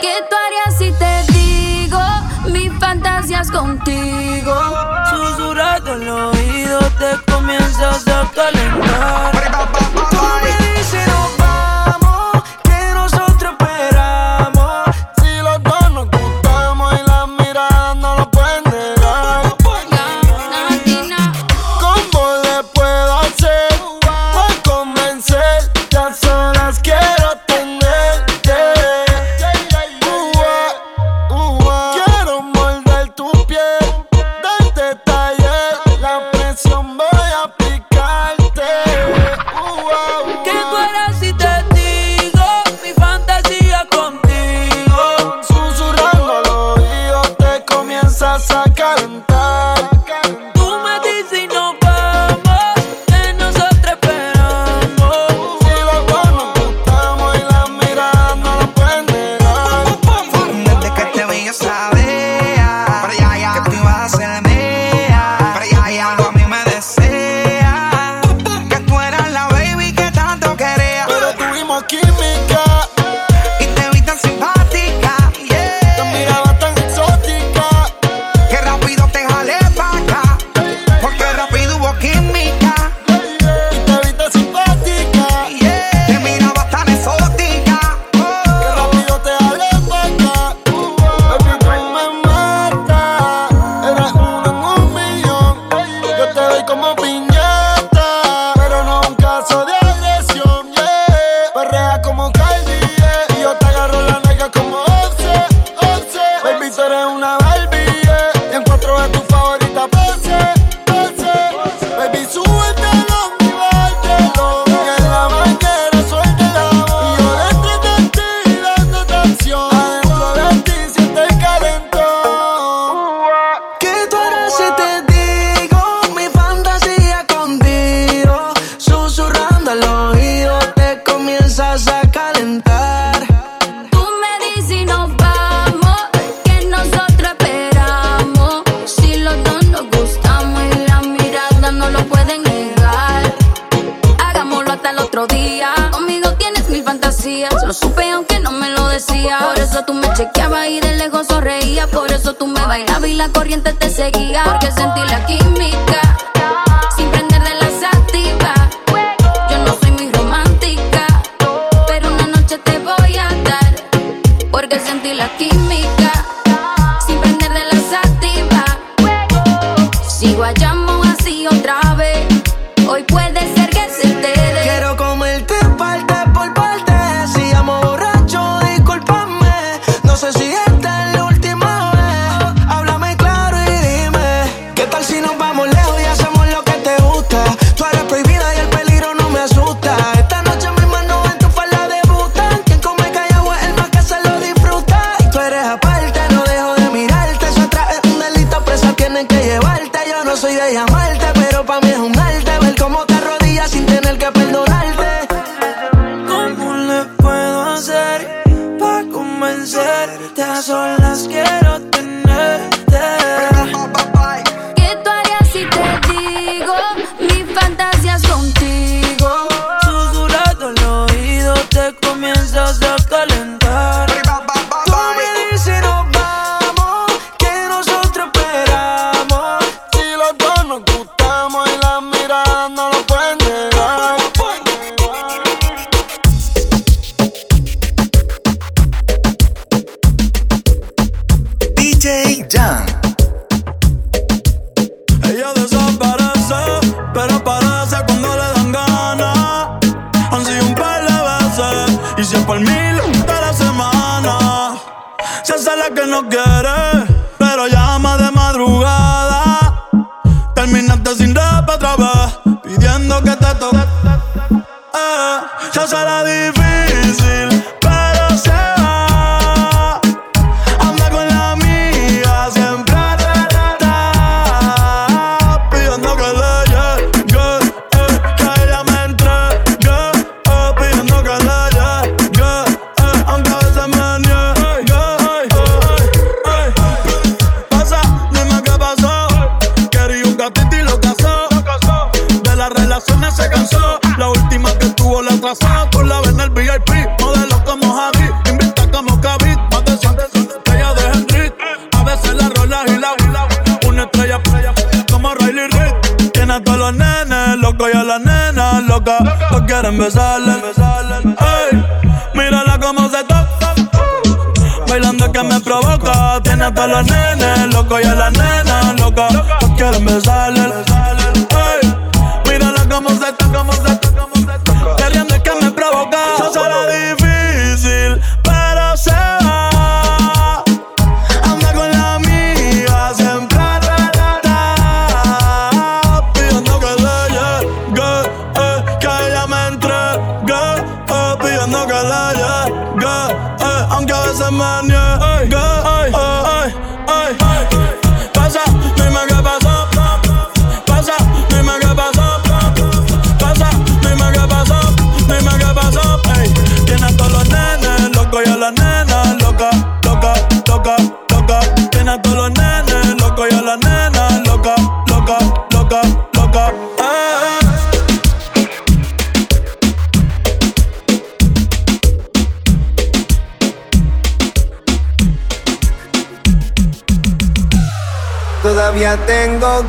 ¿Qué tú harías si te digo mis fantasías contigo? Susurrado el oído te comienzas a calentar. Jam. Ella desaparece, pero aparece cuando le dan ganas. Han sido un par de veces y siempre al mil de la semana. Se hace la que no quiere, pero llama de madrugada. Terminaste sin rap otra vez, pidiendo que te toque. Eh, se hace la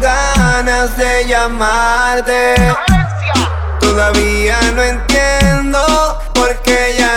ganas de llamarte. Todavía no entiendo por qué ya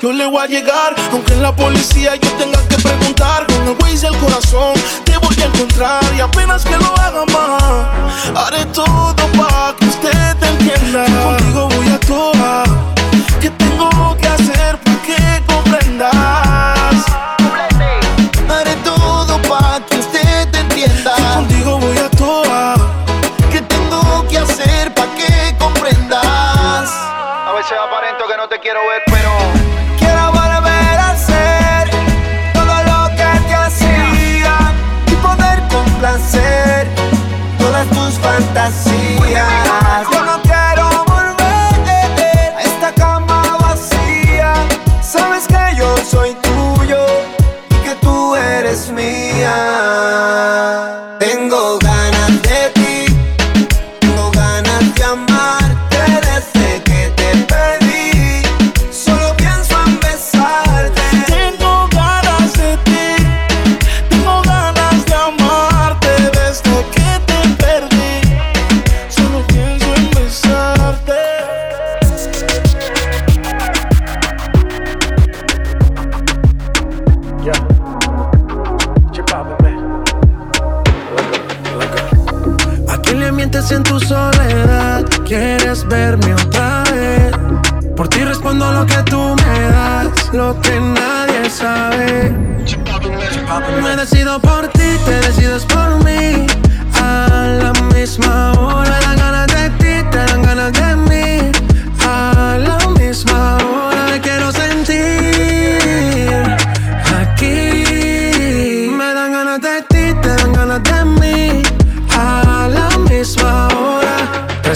yo le voy a llegar. Aunque en la policía yo tenga que preguntar, con el güey del corazón te voy a encontrar. Y apenas que lo haga,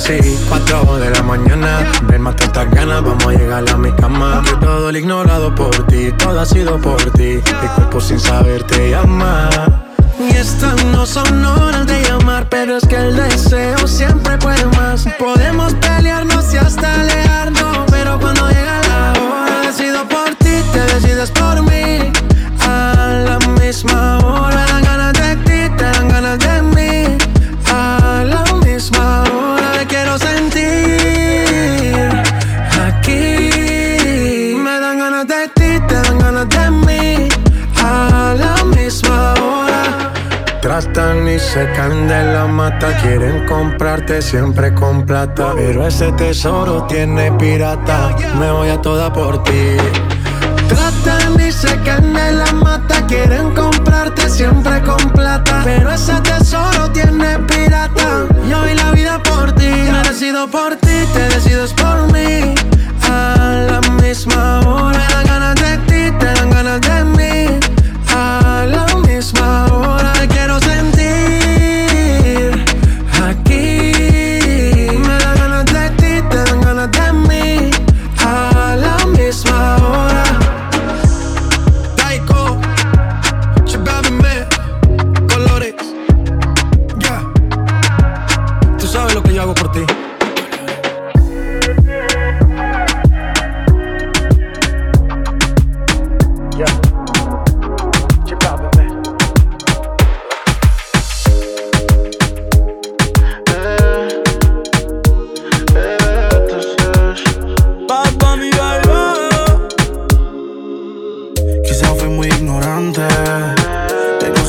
así. 4 de la mañana, ven más tantas ganas, vamos a llegar a mi cama. Que todo lo ignorado por ti, todo ha sido por ti. Mi cuerpo sin saber te llama. Y estas no son horas de llamar, pero es que el deseo siempre puede más. Podemos pedir se caen de la mata. Quieren comprarte siempre con plata. Pero ese tesoro tiene pirata. Me voy a toda por ti. Tratan y se caen de la mata. Quieren comprarte siempre con plata. Pero ese tesoro tiene pirata. Yo doy la vida por ti. Me decido por ti, te decides por mí. A la misma hora. Me dan ganas de ti, te dan ganas de mí.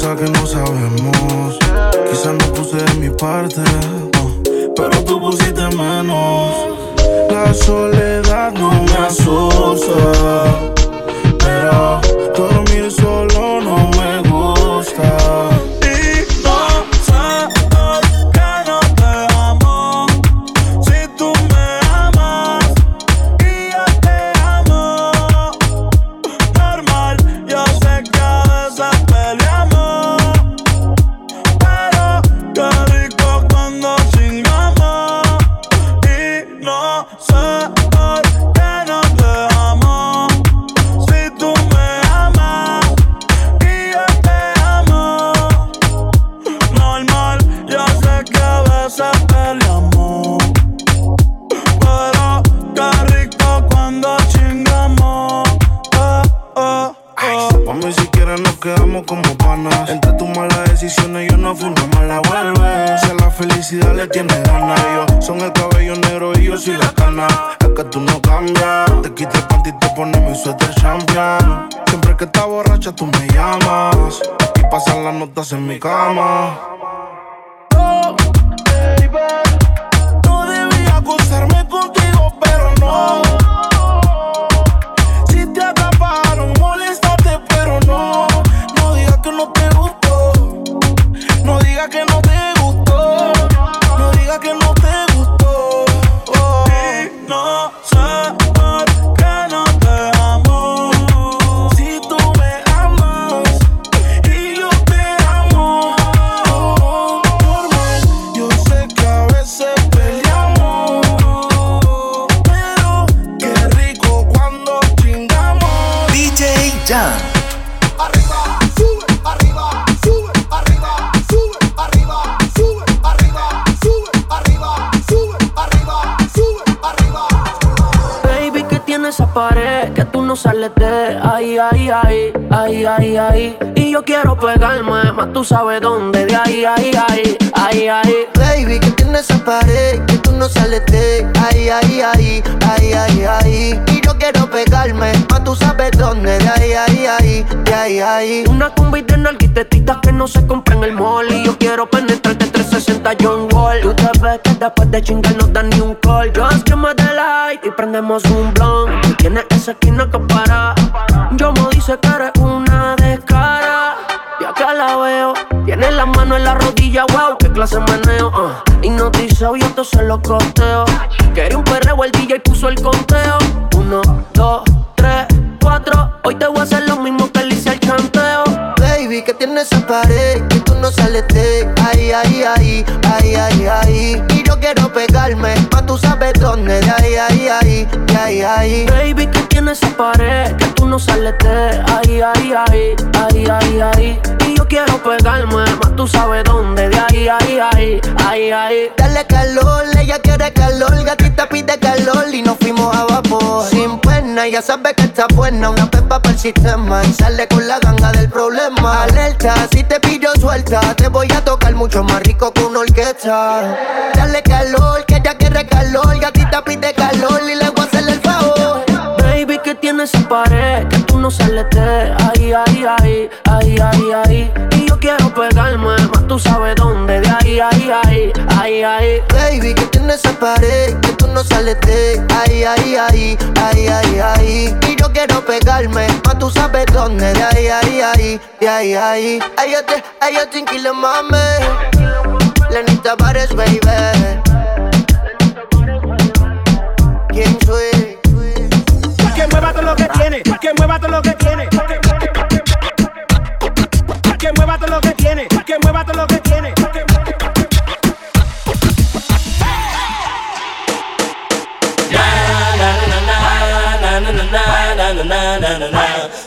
Que no sabemos. Quizás no puse de mi parte, pero tú pusiste menos. La soledad no me asusta, pero dormir solo no sales de ahí, ahí, ahí, ahí, ahí, ahí. Yo quiero pegarme, más tú sabes dónde, de ahí, ahí, ahí, ahí, ahí. Baby, que tienes esa pared que tú no sales de ahí, ahí, ahí, ahí, ahí, ahí. Y yo quiero pegarme, más tú sabes dónde, de ahí, ahí, ahí, de ahí, ahí. Una combi de que no se compra en el mall Y yo quiero penetrarte 360 John Wall Tú te ves que después de chingar no dan ni un call Just give me the light y prendemos un blunt Tú tienes esa esquina que para Yo me dice que eres en la rodilla, wow, qué clase meneo uh. Hipnotizado y esto se lo costeo Quería un perreo, el DJ puso el conteo Uno, dos, tres, cuatro Hoy te voy a hacer lo mismo que Baby, que tienes esa pared que tú no sales de ahí, ahí, ahí, ahí, ahí, ahí. Y yo quiero pegarme, pa' tú sabes dónde, de ahí, ahí, ahí, de ahí, ahí. Baby, que tienes esa pared, que tú no sales de ahí, ahí, ahí, ahí, ahí, ahí. Y yo quiero pegarme, más tú sabes dónde, de ahí, ahí, ahí, ahí, ahí. Dale calor, ella quiere calor, gatita pide calor y nos fuimos a vapor. Sin pena, ya sabe que está buena, una pepa para el sistema y sale con la ganga del problema. Si te pillo suelta, te voy a tocar mucho más rico que una orquesta. Dale calor, que ella quiere calor, gatita pide calor y le voy a hacer el favor. Baby, que tienes esa pared, que tú no sales de ahí, ahí, ahí, ahí, ahí, ahí. Y yo quiero pegarme, más tú sabes dónde, ahí, ahí, ahí, ahí, ahí. Baby, que tienes esa pared, que tú no sales de ahí, ahí, ahí, ahí, ahí, ahí. Y yo quiero pegarme, más tú sabes dónde, de ahí, ahí, ahí, de ahí, ahí. Ay, yo te, ay, yo te le mame. Lenita Bares, baby. ¿Quién soy? Que mueva todo lo que tiene, que mueva todo lo que tiene. Que mueva todo lo que tiene, que mueva todo lo que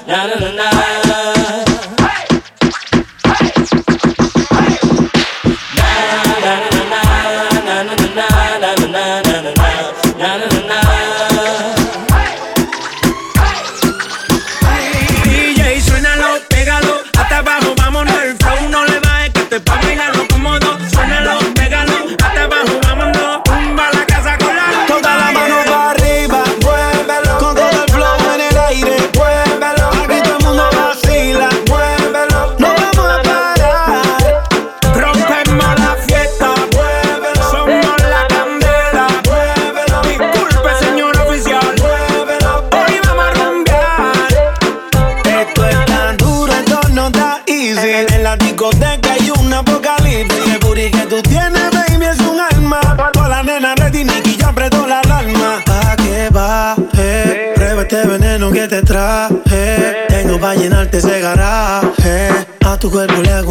tiene. DJ, tu cuerpo le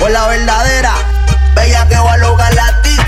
o la verdadera. Bella que va a lograr la si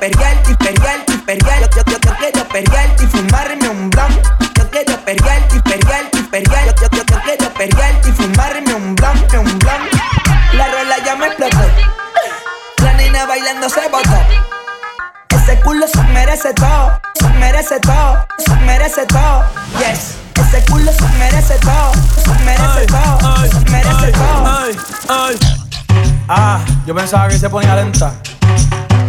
Perrearte y perrearte y perrearte. Yo, yo, yo, quiero perrearte y fumarme un blon. Yo quiero perrearte y perrearte y perrearte. Yo, yo, yo, quiero perrearte y fumarme un blon, un blon. La rola ya me explotó. La nena bailando se botó. Ese culo se merece todo, se merece todo, se merece todo. Yes. Ese culo se merece todo, se merece todo, se merece todo. Ay, ay. Ah, yo pensaba que se ponía lenta.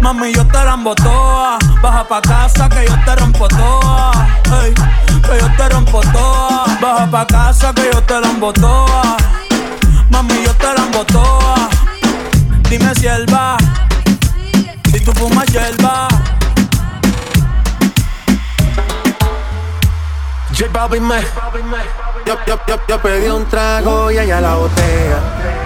Mami, yo te la embotoa. Baja pa' casa que yo te rompo toa. Que yo te rompo toa. Baja pa' casa que yo te la embotoa. Mami, yo te la embotoa. Dime si él va. Si tú fumas hierba. J Balvin me. Yo, yo, yo, yo pedí un trago y ella la botella.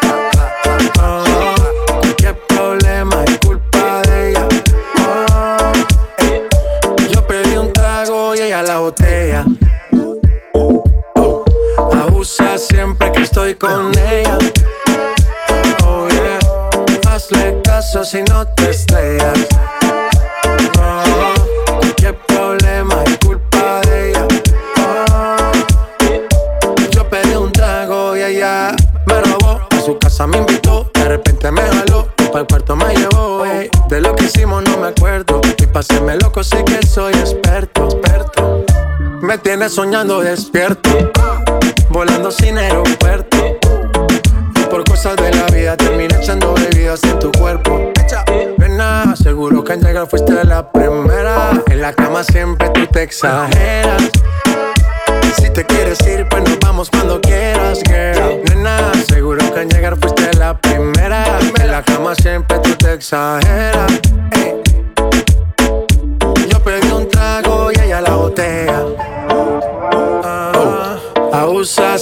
Soñando despierto. Volando sin aeropuerto. Y por cosas de la vida terminé echando bebidas en tu cuerpo. Nena, seguro que al llegar fuiste la primera. En la cama siempre tú te exageras.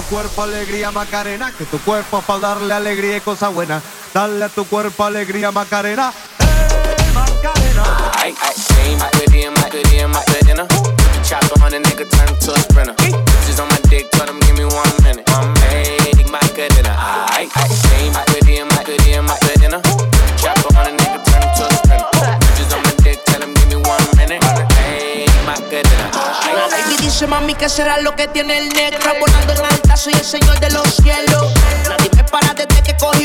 tu cuerpo alegría Macarena, que tu cuerpo es para darle alegría y cosa buena. Dale a tu cuerpo alegría Macarena, eh, Macarena. Me ¿Qué será lo que tiene el negro? Volando en alta, soy el señor de los cielos. Nadie me para desde que cogí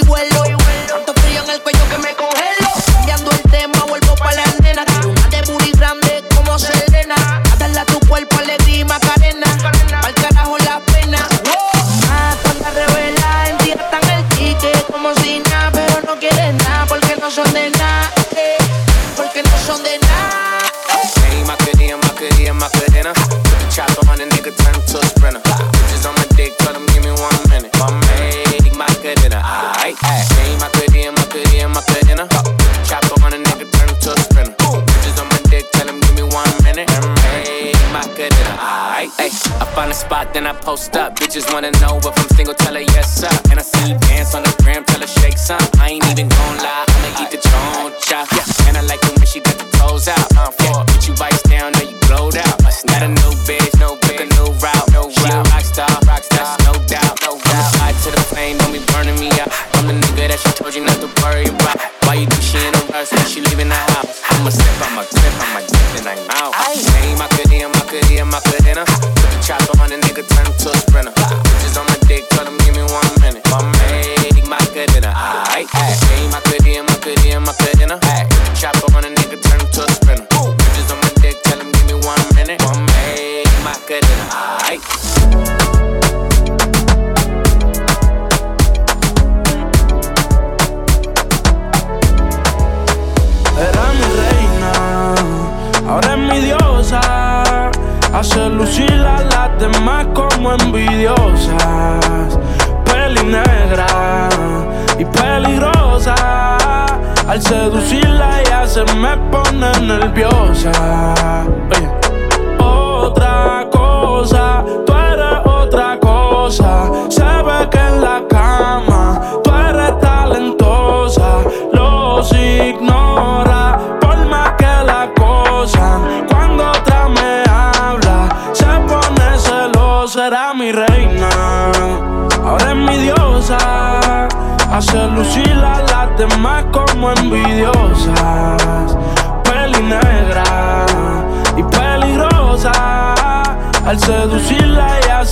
then I post up. Bitches wanna know if I'm single, tell her yes up. And I see you dance on the gram, tell her shake some. I ain't even gon' lie, I'ma eat the choncha. Yeah. And I like it when she got the toes out. Uh, I'm for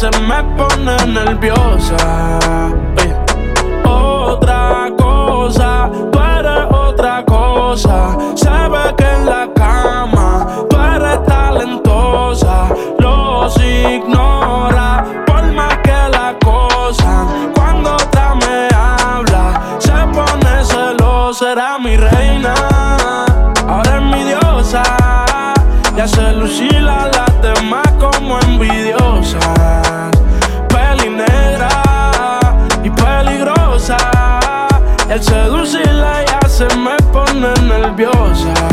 Se me pone nerviosa. Nerviosa.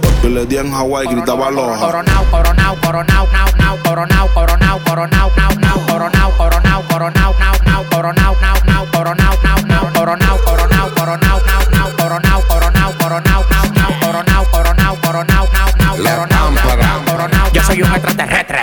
Yo le di en Hawaii, gritaba aloha. Coronao, coronao, coronao, nao, nao, coronao, coronao, coronao, nao, nao, coronao, coronao, coronao, nao, nao, coronao, nao, nao, coronao, nao, nao, coronao, coronao, coronao, nao, nao, coronao,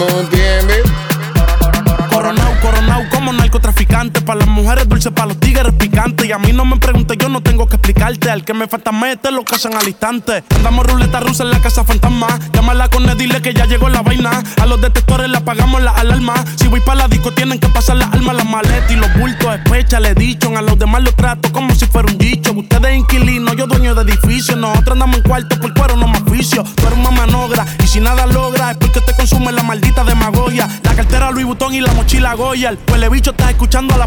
more Para las mujeres dulces, para los tigres picantes. Y a mí no me preguntes, yo no tengo que explicarte. Al que me falta meter, lo casan al instante. Andamos ruleta rusa en la casa fantasma. Llámala con él, dile que ya llegó la vaina. A los detectores le apagamos la alarma. Si voy para la disco, tienen que pasar las armas, las maletas y los bultos. Especha, le dicho. A los demás los trato como si fuera un dicho. Ustedes inquilinos, yo dueño de edificio. Nosotros andamos en cuarto por cuero, no más oficio. Tú eres una manogra y si nada logra es porque te consume la maldita demagogia. La cartera Louis Vuitton y la mochila Goya. El bicho está escuchando a la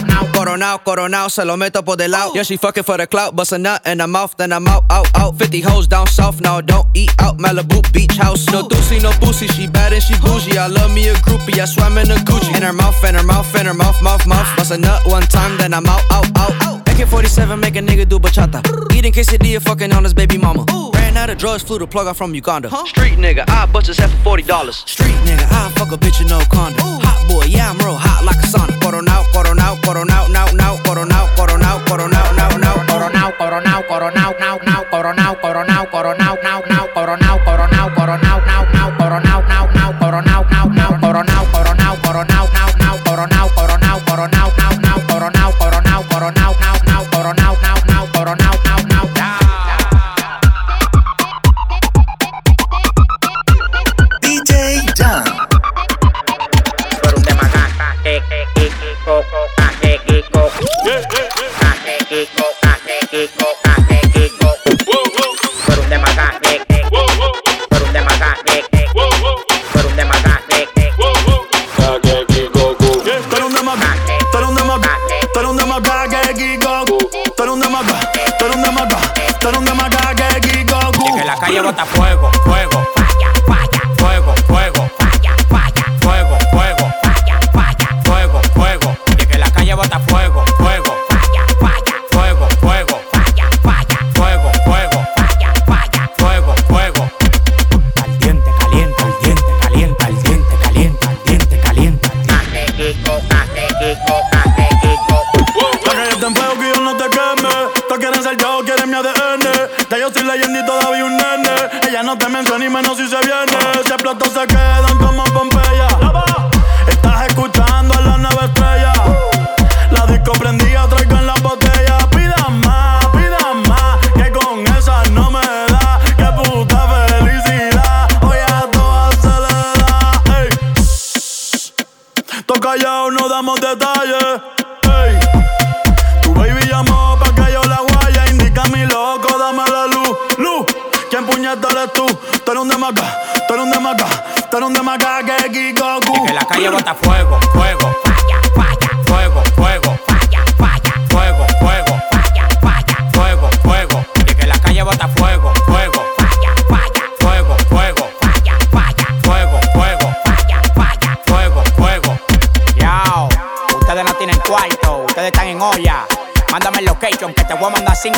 Coronao, coronao, se lo meto por del lado. Oh. Yeah, she fucking for the clout, bust a nut in her mouth, then I'm out, out, out. 50 hoes down south, now don't eat out. Malibu beach house, no doozy, no boozy. She bad and she bougie. I love me a groupie, I swam in a Gucci. In her mouth, in her mouth, in her mouth, mouth, mouth. Bust a nut one time, then I'm out, out, out. Drinking 47, make a nigga do bachata. Eating quesadilla, fucking on his baby mama. Ooh. Ran out of drugs, flew the plug out from Uganda. Huh? Street nigga, I bust his head for $40. Street nigga, I fuck a bitch in no condom. Ooh. Hot boy, yeah, I'm real hot like a sauna. Coro now, coro now, coro now, now, now, coro now, coro now, coro now, now, now, coro now, coro now, coro now, now, now, coro now, coro now, coro now, now, now, coro now, coro now, coro now, now, now, coro now, now, now, coro now, now, now, coro now, coro now, coro now, now, now, coro now, coro now, coro now. rotafuego.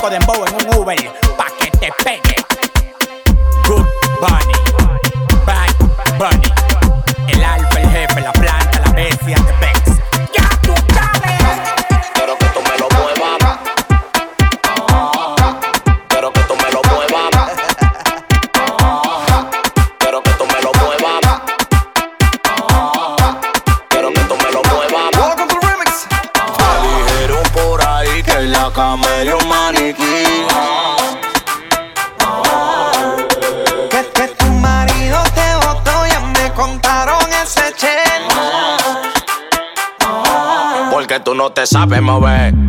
for them bowing. se sabe mover.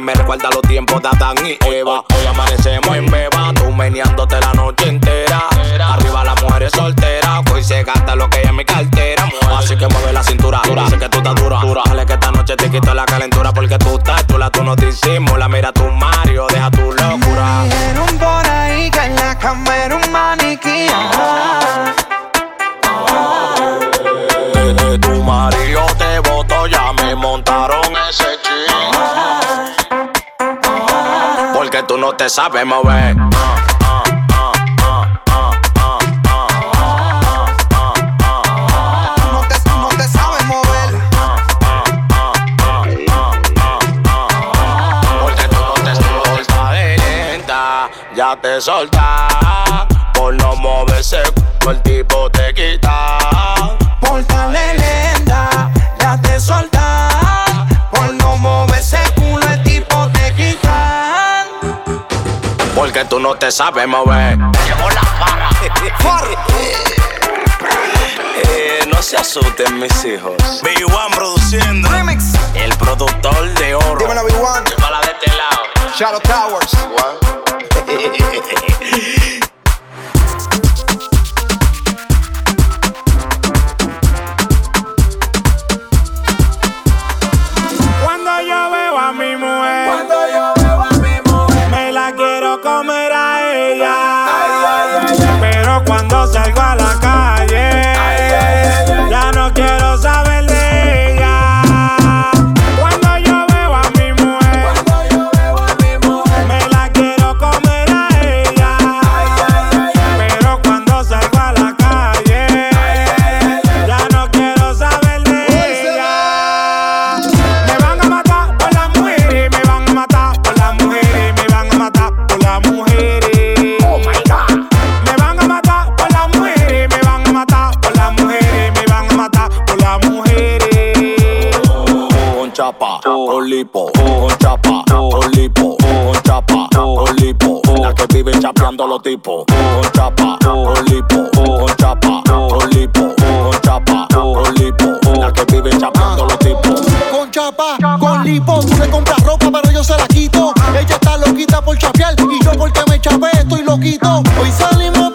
Me recuerda los tiempos de Adán y te sabe mover. No te, no te sabe mover. Porque tú no te de lenta, ya te solta. Por no moverse, el tipo te quita. Pórtale lenta. porque tú no te sabes mover. Llegó la para. eh, no se asusten mis hijos. B1 produciendo. Remix. El productor de oro. Dímelo B1. Llévala de este lado. Shadow Towers. lipo, con chapa, con lipo, con chapa, con lipo. La que vive chapeando los tipos, con chapa, con lipo, con chapa, con lipo, con chapa, con lipo. La que vive chapeando los tipos. Con chapa, con lipo, tú le compras ropa, pero yo se la quito. Ella está loquita por chapear y yo porque me chapé estoy loquito. Hoy salimos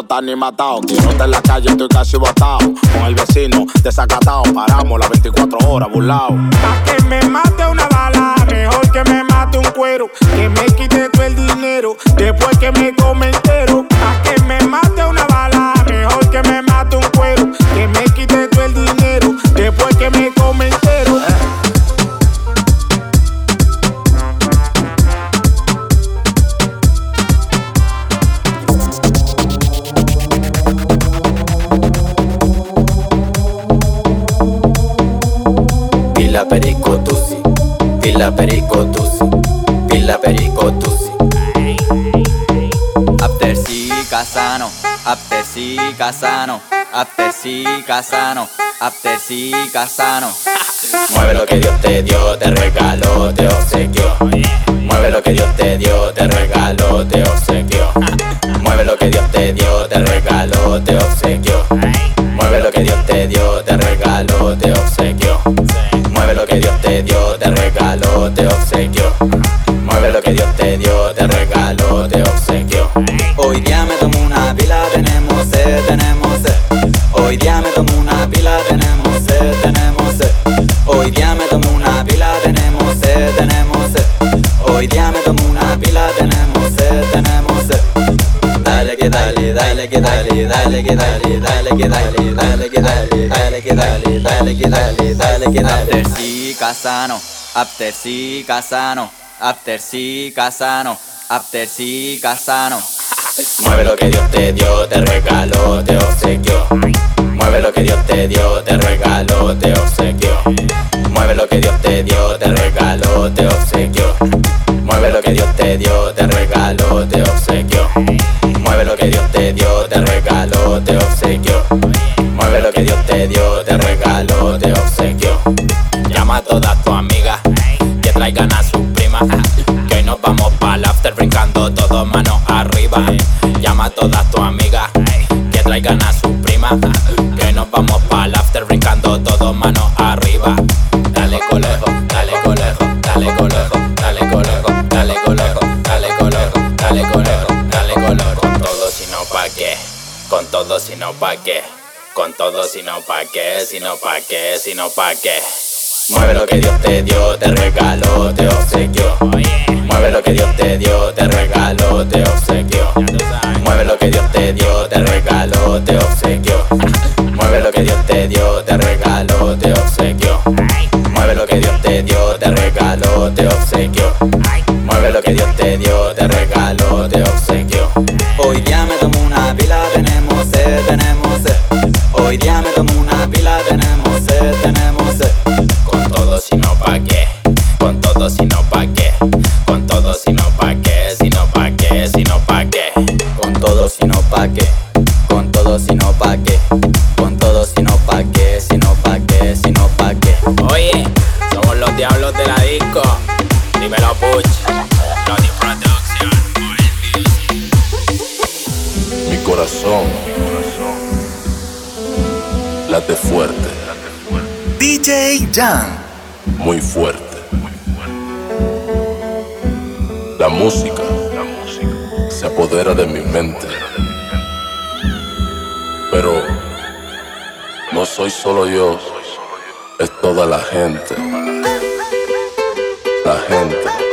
estar ni matado, quiero estar en la calle, estoy casi botado. Con el vecino desacatado, paramos las 24 horas burlao. Pa' que me mate una bala, mejor que me mate un cuero, que me Pila perico tusi, pila perico tusi, pila perico tusi. After si casano, after si casano, after si casano, after si casano. Mueve lo que Dios te dio, te regaló, te obsequió. Mueve lo que Dios te dio, te regaló, te obsequió. Mueve lo que Dios te dio, te regaló, te obsequió. Dale, que dale, dale que dale, dale que dale, dale que dale, dale que dale, dale que dale. After si casano, after si casano, after si casano, after si casano. Mueve lo que Dios te dio, te regaló, te obsequió. Mueve lo que Dios te dio, te regaló, te obsequió. Mueve lo que Dios te dio, te regaló, te obsequió. Mueve lo que Dios te dio, te regaló, te obsequió. Lo que Dios te dio, te regaló, te obsequió. Mueve lo que Dios te dio, te regaló, te obsequió. Llama a todas tus amigas que traigan a sus primas. Que hoy nos vamos pa'l after brincando todos manos arriba. Llama a todas tus amigas que traigan a sus primas. Que hoy nos vamos pa'l after brincando todos manos arriba. Todo si no pa' qué, con todo si no pa' qué, si no pa' qué, si no pa' qué. Mueve lo que Dios te dio, te regaló, te obsequió. Mueve lo que Dios te dio, te regaló, te obsequió. Mueve lo que Dios te dio, te regaló, te obsequió. Mueve lo que Dios te dio, te regaló, te obsequió. Mueve lo que Dios te dio, te regaló, te obsequió. Mueve lo que Dios te dio, te regaló, Muy fuerte. La música, la música se apodera de mi mente. Pero no soy solo yo, es toda la gente. La gente.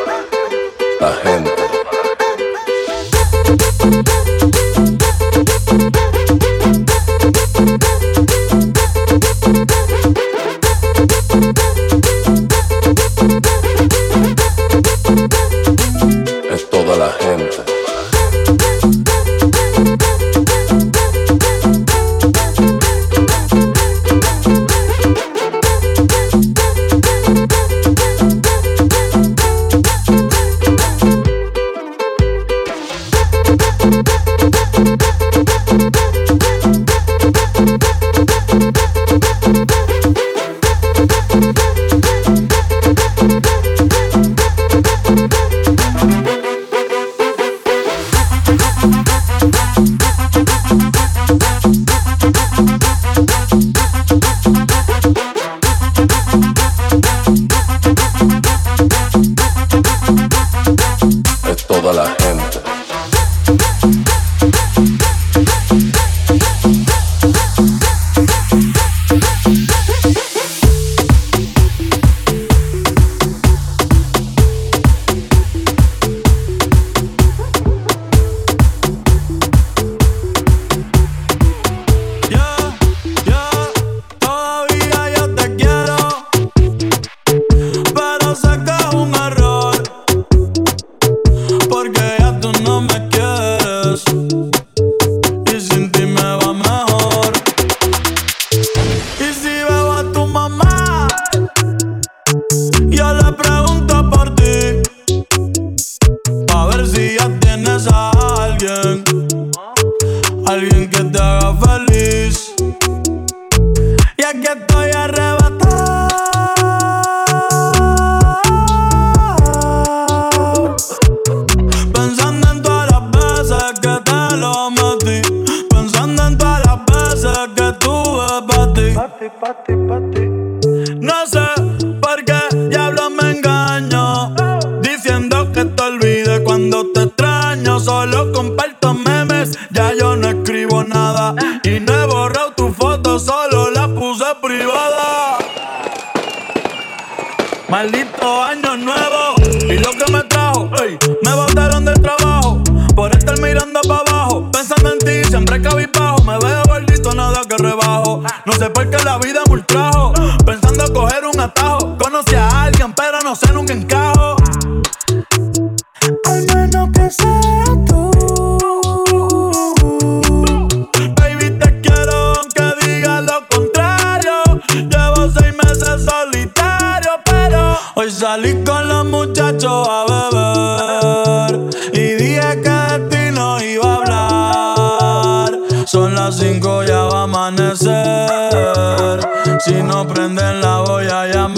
Si no prenden la voy a llamar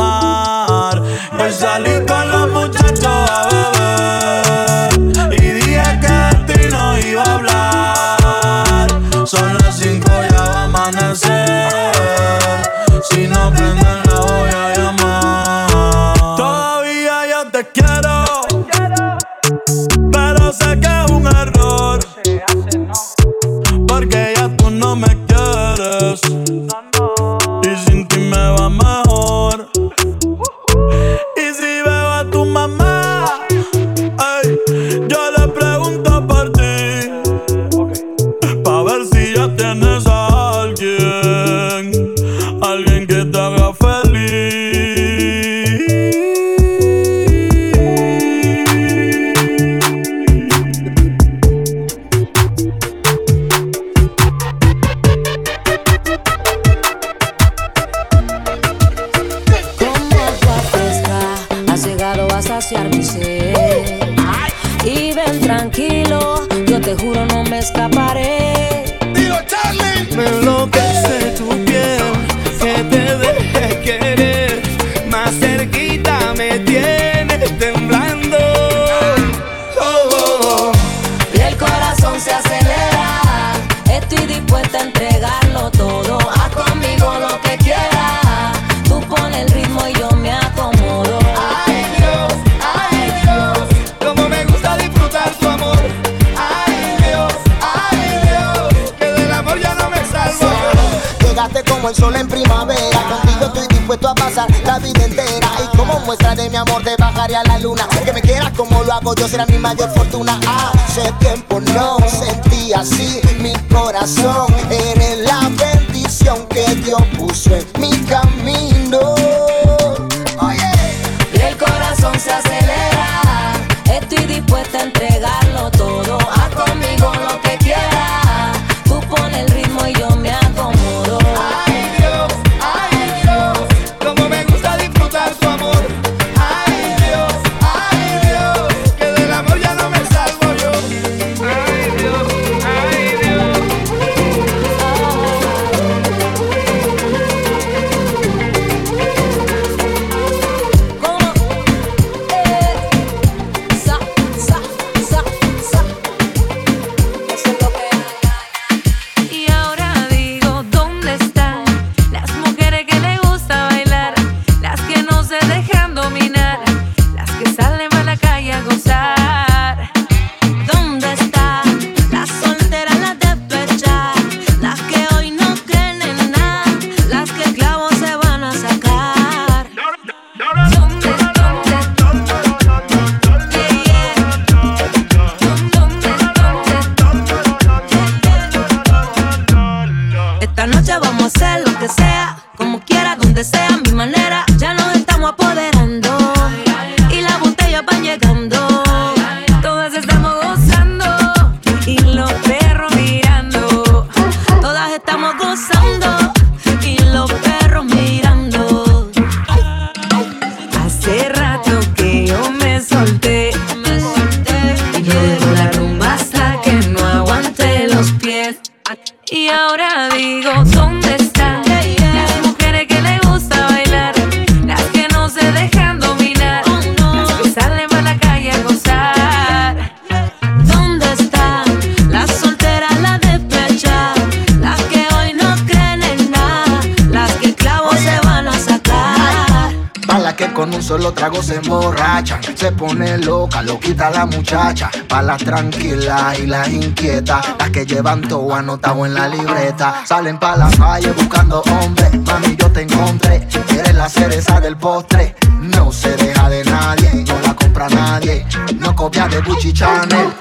con un solo trago se emborracha. Se pone loca, lo quita la muchacha. Pa' las tranquilas y las inquietas, las que llevan todo anotado en la libreta. Salen pa' la calle buscando hombres, mami yo te encontré. Eres la cereza del postre, no se deja de nadie, no la compra nadie. No copia de Gucci Chanel.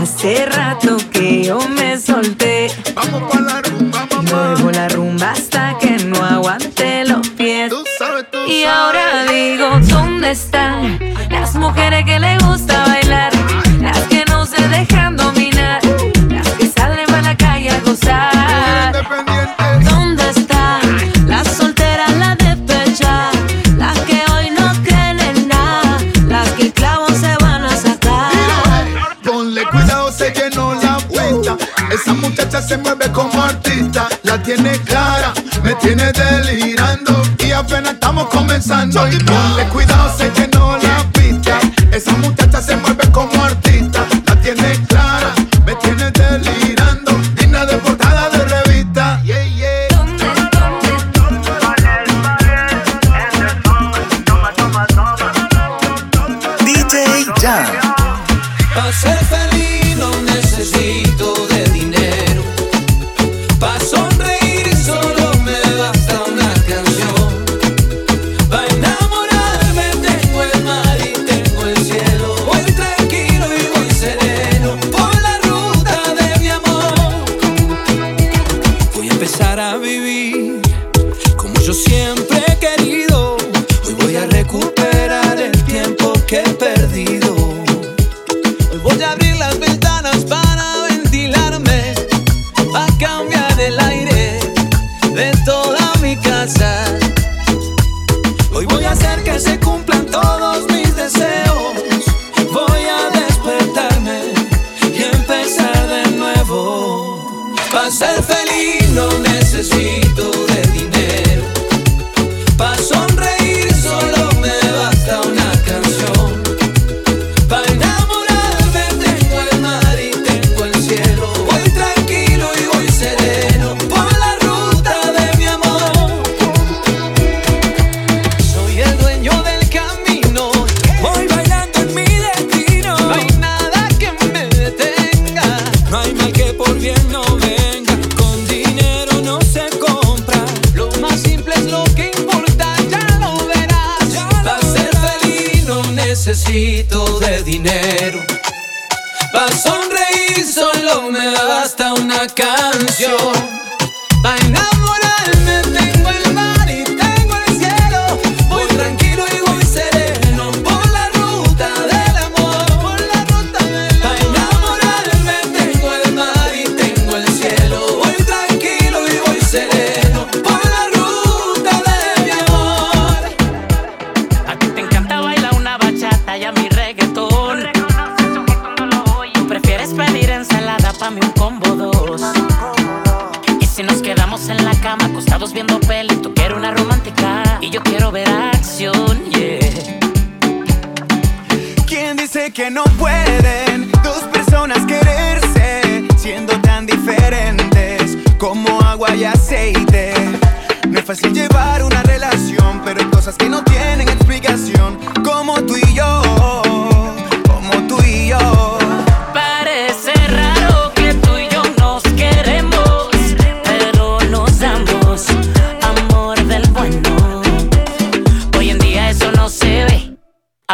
Hace rato que yo me solté. Vamos pa' la rumba. Luego la rumba hasta que y ahora digo, ¿dónde están las mujeres que le gusta bailar? Las que no se dejan dominar, las que salen a la calle a gozar. ¿Dónde están las solteras, las despechadas? Las que hoy no creen en nada, las que el clavo se van a sacar. Ponle cuidado, se llenó la cuenta. Esa muchacha se mueve como artista, la tiene clara tiene delirando y apenas estamos comenzando. Y ponle cuidado, se llenó la pista. Esa muchacha se mueve.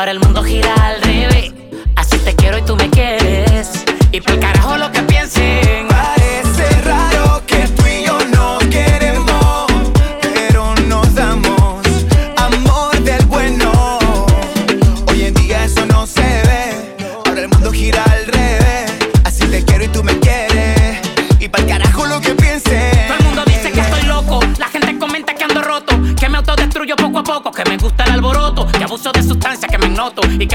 Ahora el mundo gira al revés. Así te quiero y tú me quieres. Y por carajo lo que piensen.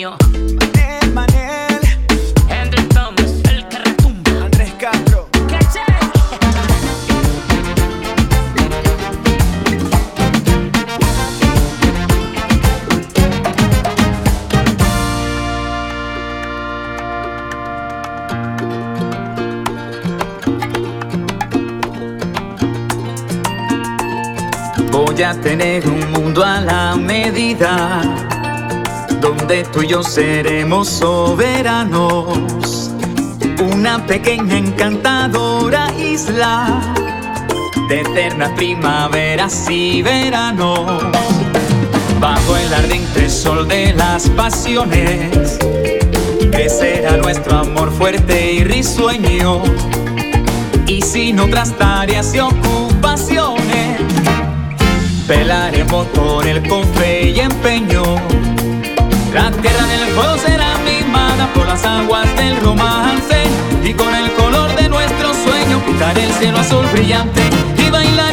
Fimio. Manel, Manel. Hendrik Thomas. El que retumba. Andrés Castro. Voy a tener un mundo a la medida donde tú y yo seremos soberanos. Una pequeña encantadora isla de eternas primaveras y veranos. Bajo el ardiente sol de las pasiones, crecerá nuestro amor fuerte y risueño. Y sin otras tareas y ocupaciones, velaremos por él con fe y empeño. La tierra del fuego será mimada por las aguas del romance y con el color de nuestro sueño pintaré el cielo azul brillante y bailaremos.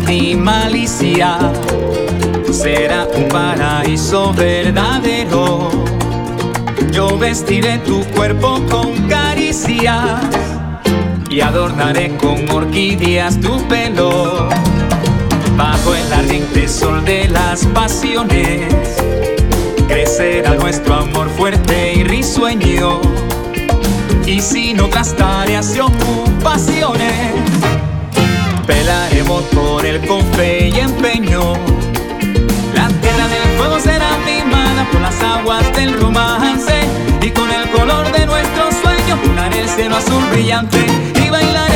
Ni malicia. Será un paraíso verdadero. Yo vestiré tu cuerpo con caricias y adornaré con orquídeas tu pelo. Bajo el ardiente sol de las pasiones, crecerá nuestro amor fuerte y risueño. Y sin otras tareas y ocupaciones, pelaremos por el con fe y empeño. La tierra del fuego será mimada por las aguas del romance y con el color de nuestros sueños llenaré el cielo azul brillante y bailaremos.